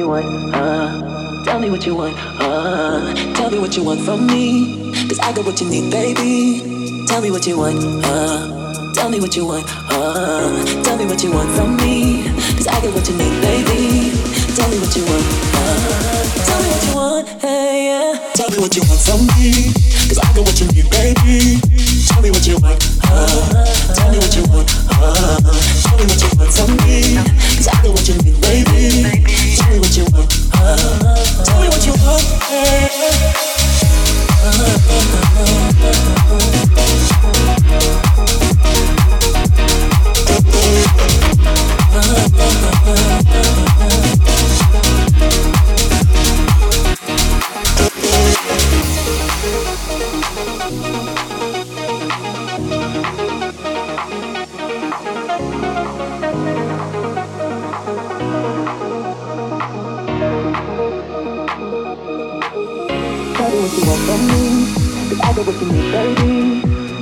Tell me what you want, uh. Tell me what you want, uh. Tell me what you want from me. Cause I got what you need, baby. Tell me what you want, uh. Tell me what you want, uh. Tell me what you want from me. Cause I got what you need, baby. Tell me what you want, uh. Tell me what you want, hey, yeah. Tell me what you want from me. Cause I got what you need, baby. Tell me what you like, uh Tell me what you want, uh what you need, baby, baby what you. want uh,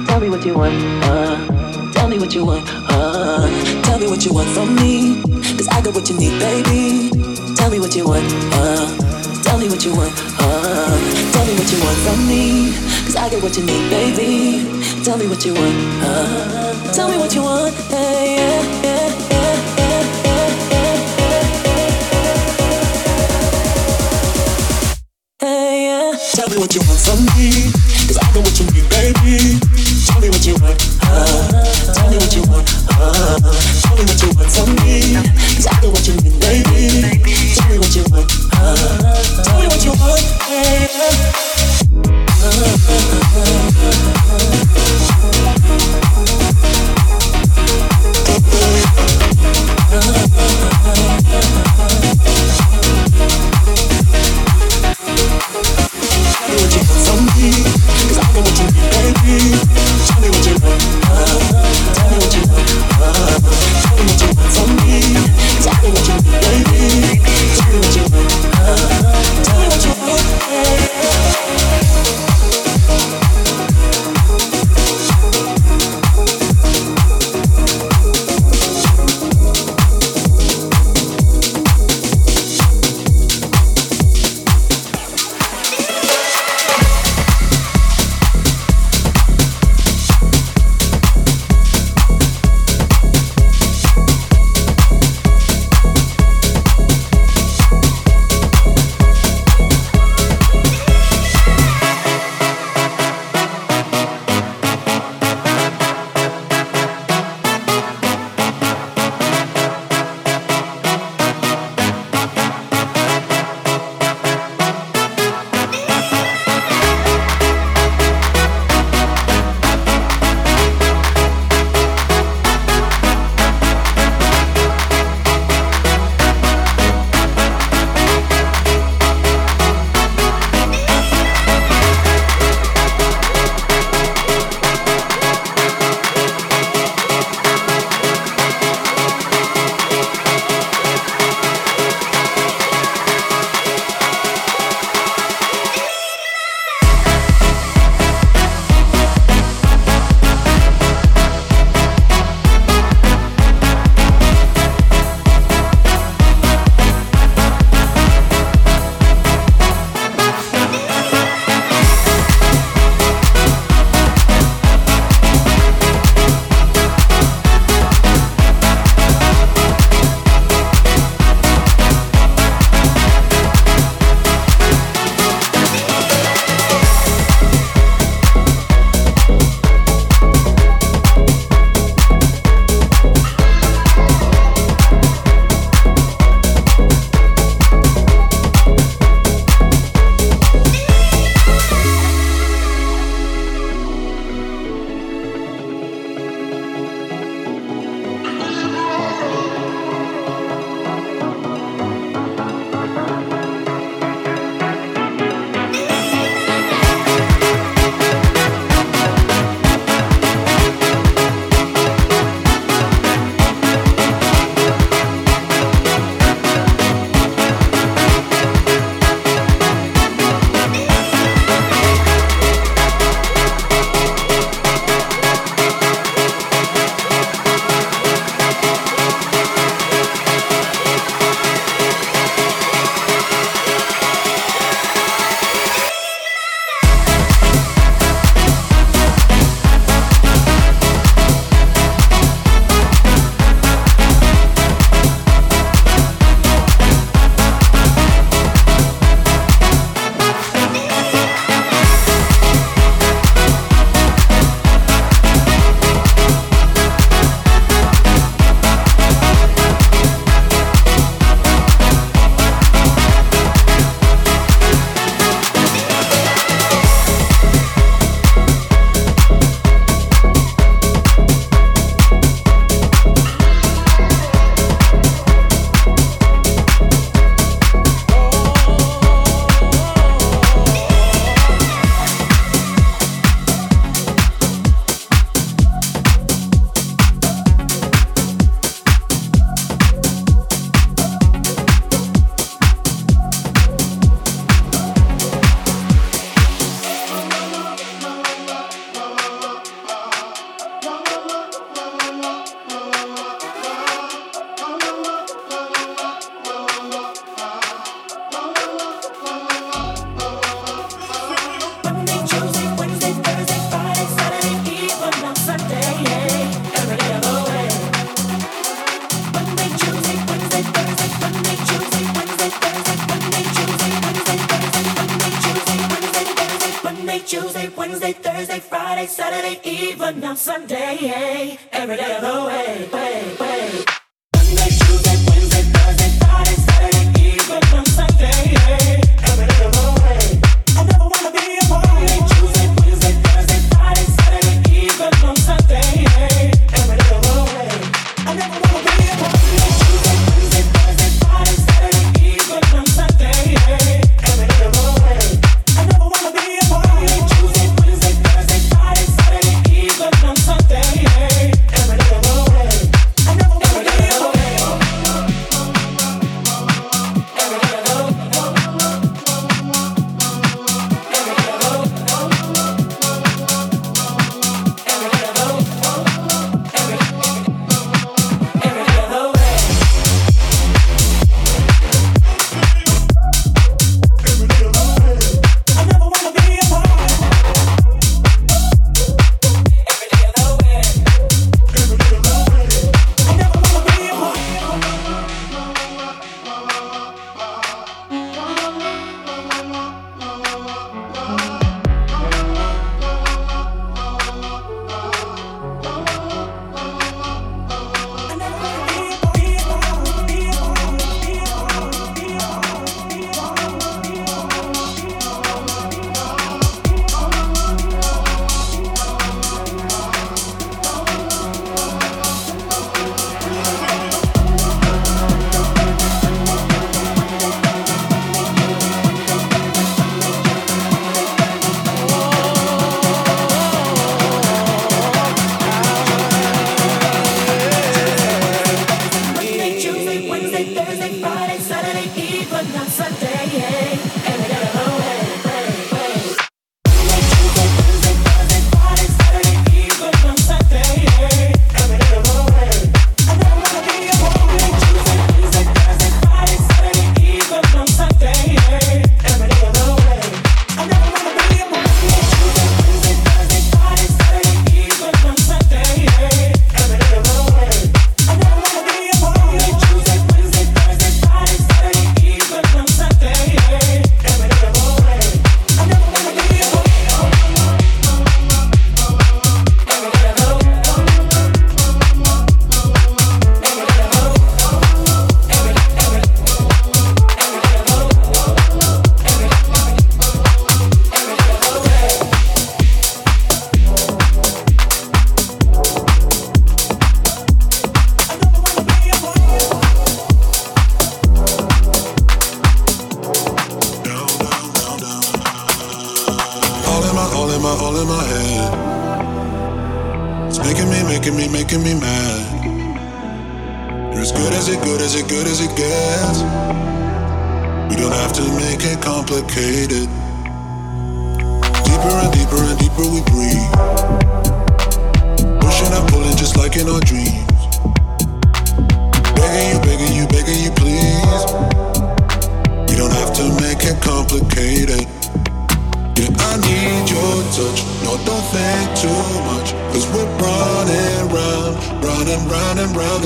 Tell me what you want, uh. Tell me what you want, uh. Tell me what you want from me. Cause I got what you need, baby. Tell me what you want, uh. Tell me what you want, hey. what you want from me cuz I got what you need, baby. Tell me what you want. Uh, tell me what you want.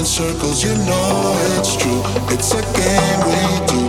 in circles, you know it's true. It's a game we do.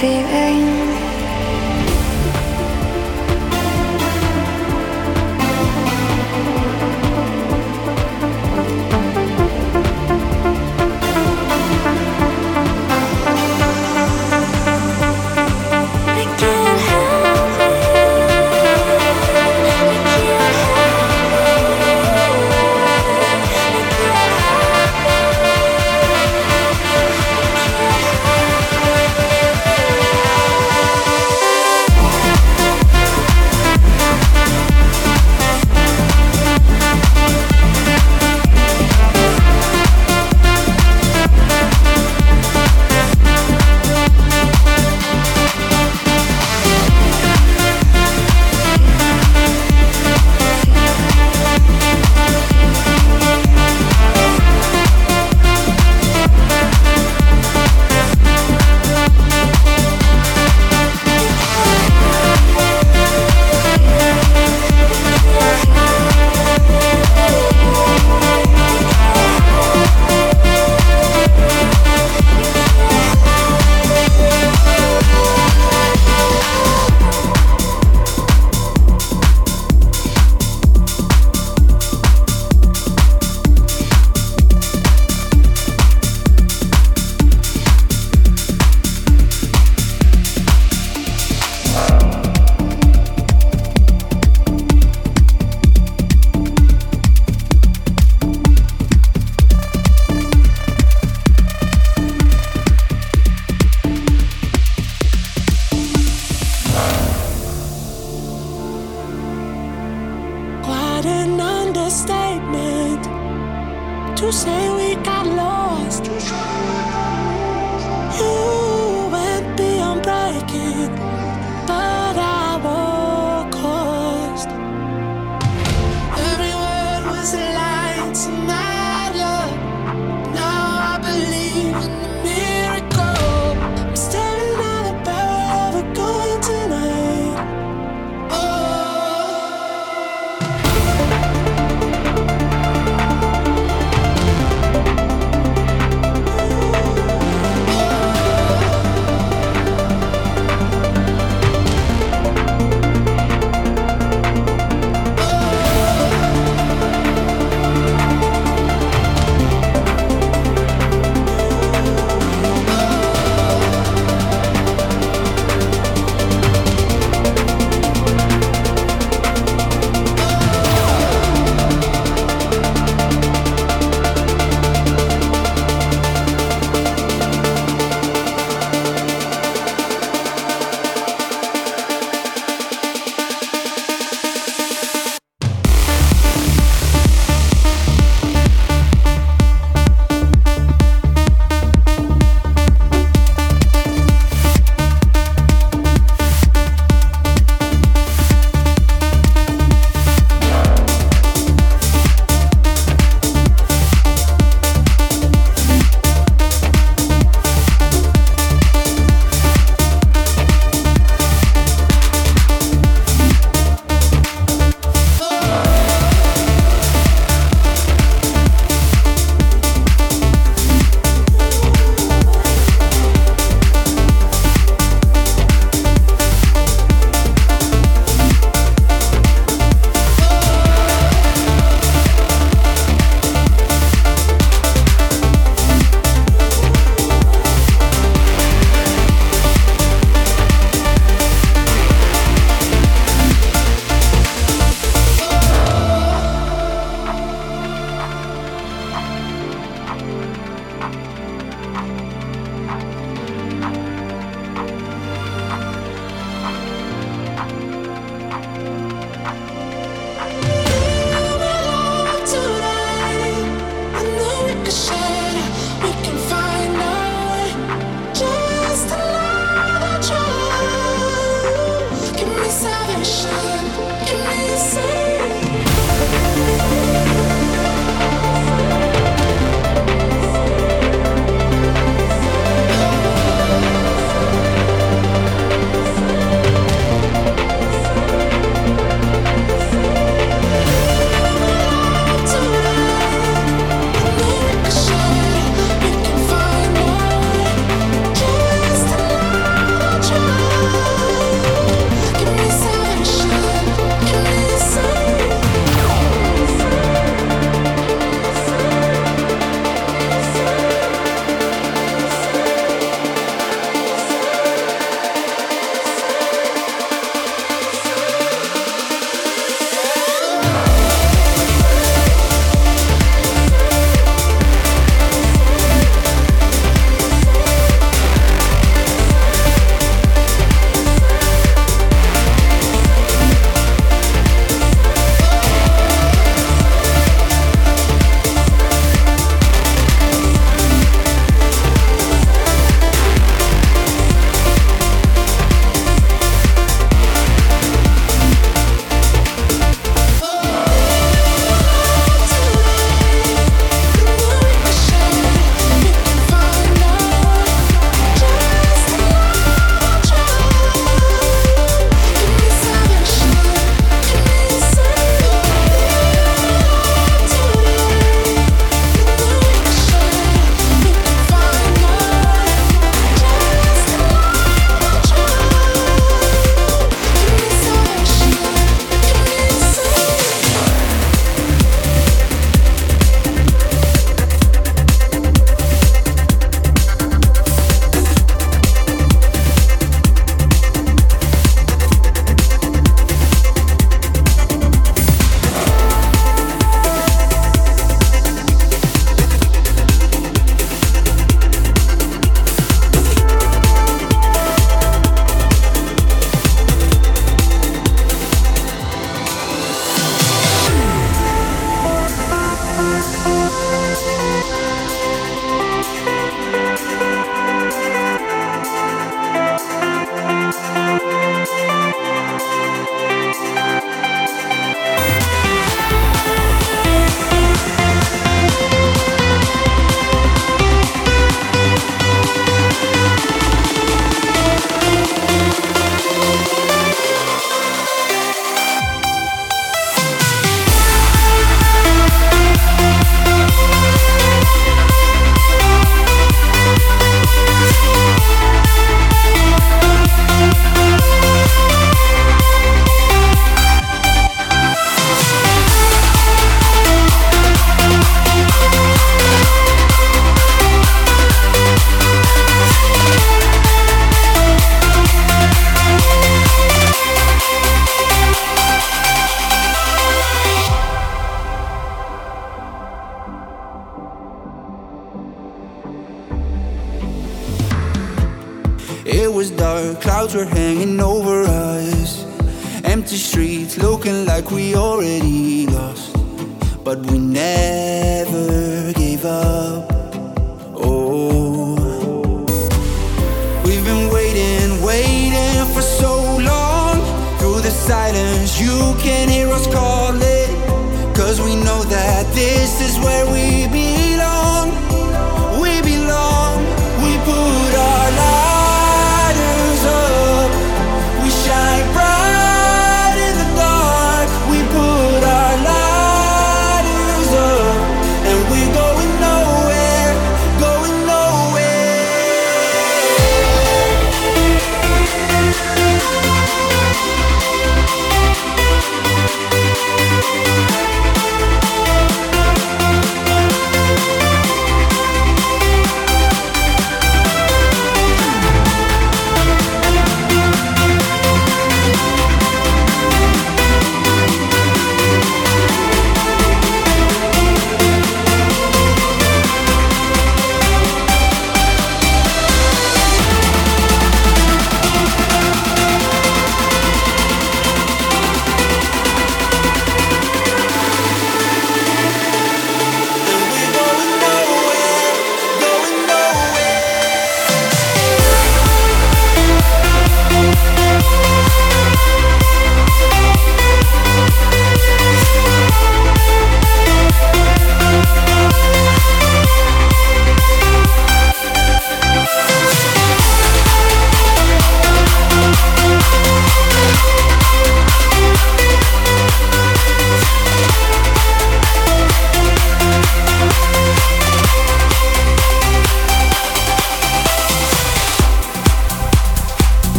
Feeling.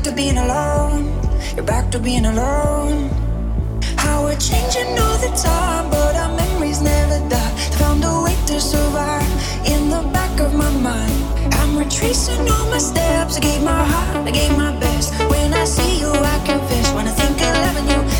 back to being alone. You're back to being alone. How we're changing all the time, but our memories never die. Found a way to survive in the back of my mind. I'm retracing all my steps. I gave my heart, I gave my best. When I see you, I confess. When I think of loving you.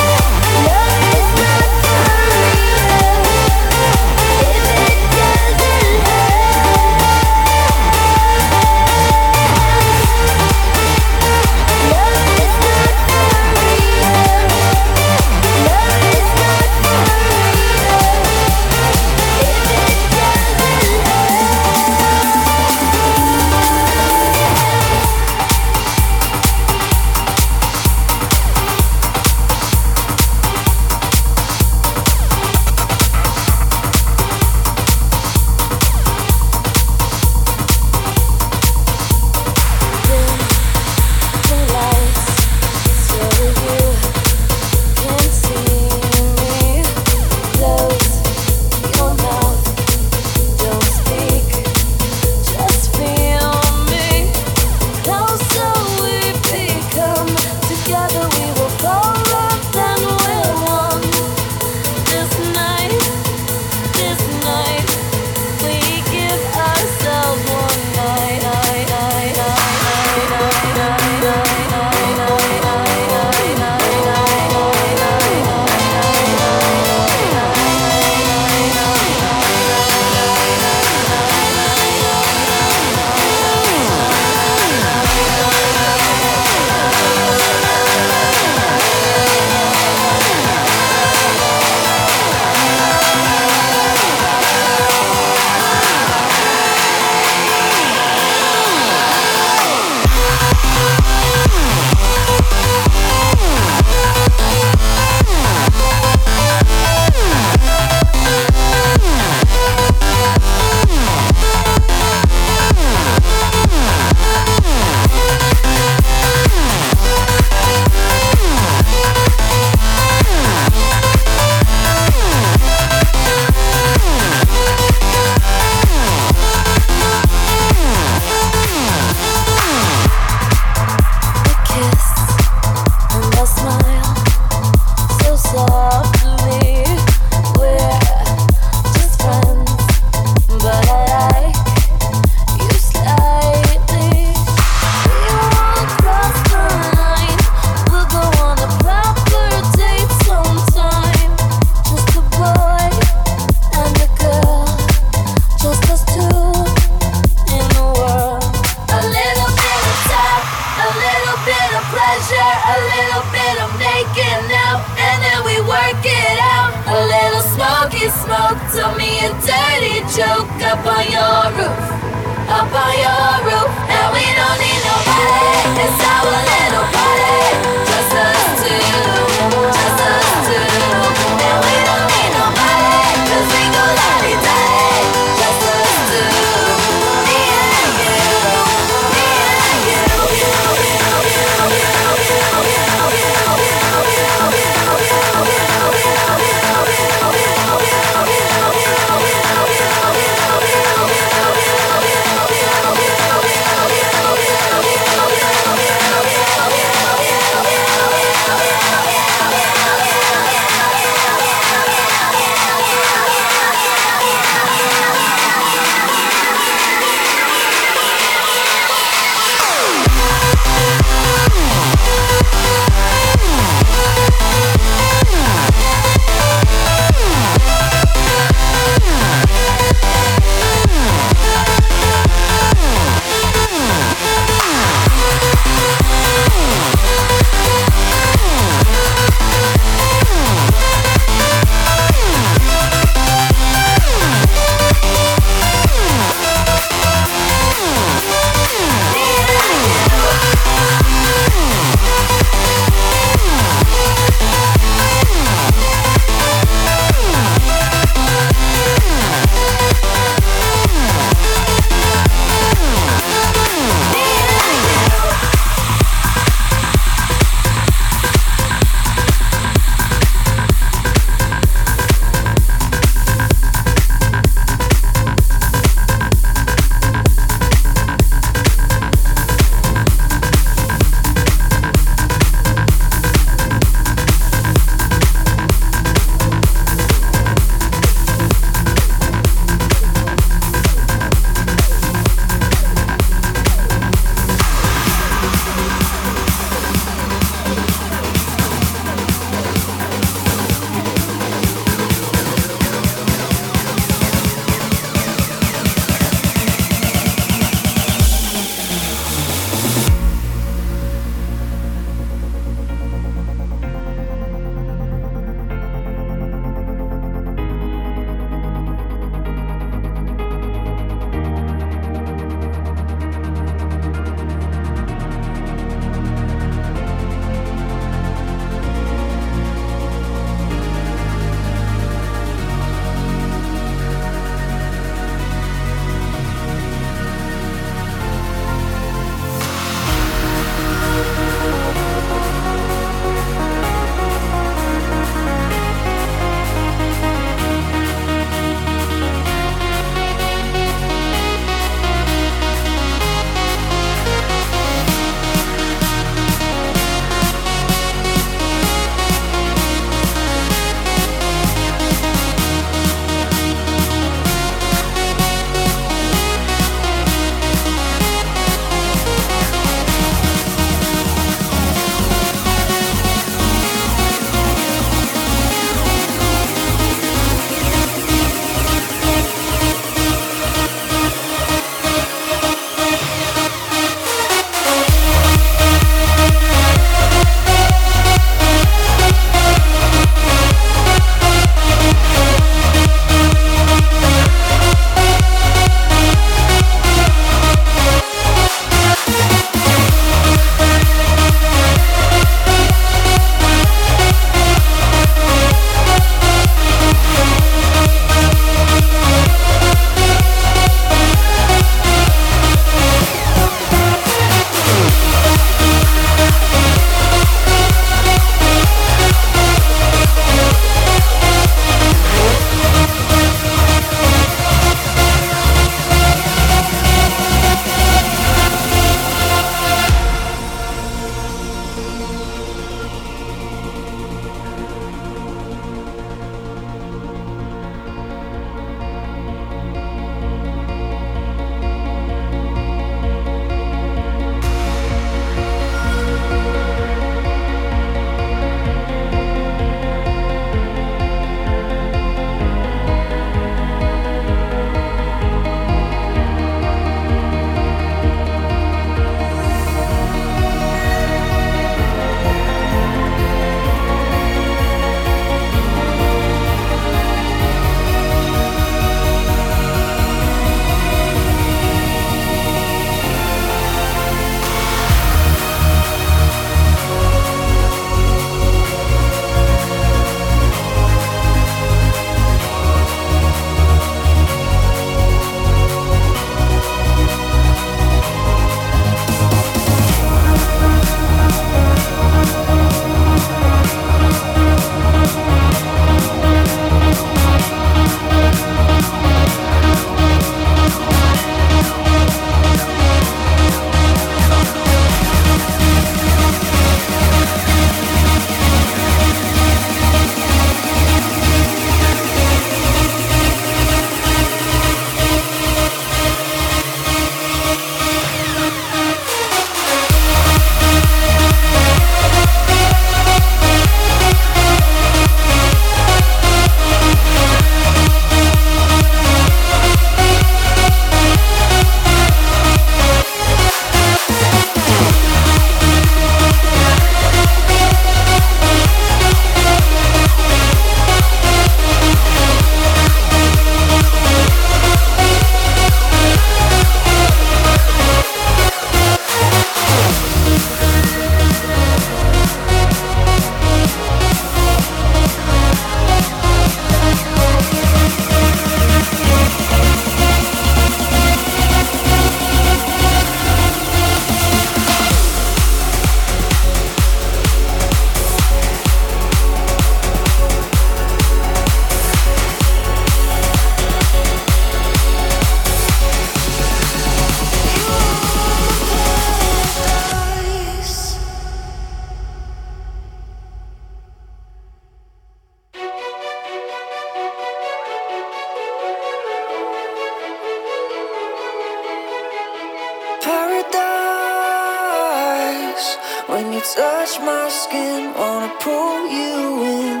When you touch my skin. Wanna pull you in,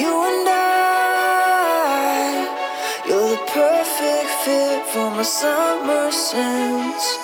you and I. You're the perfect fit for my summer sense.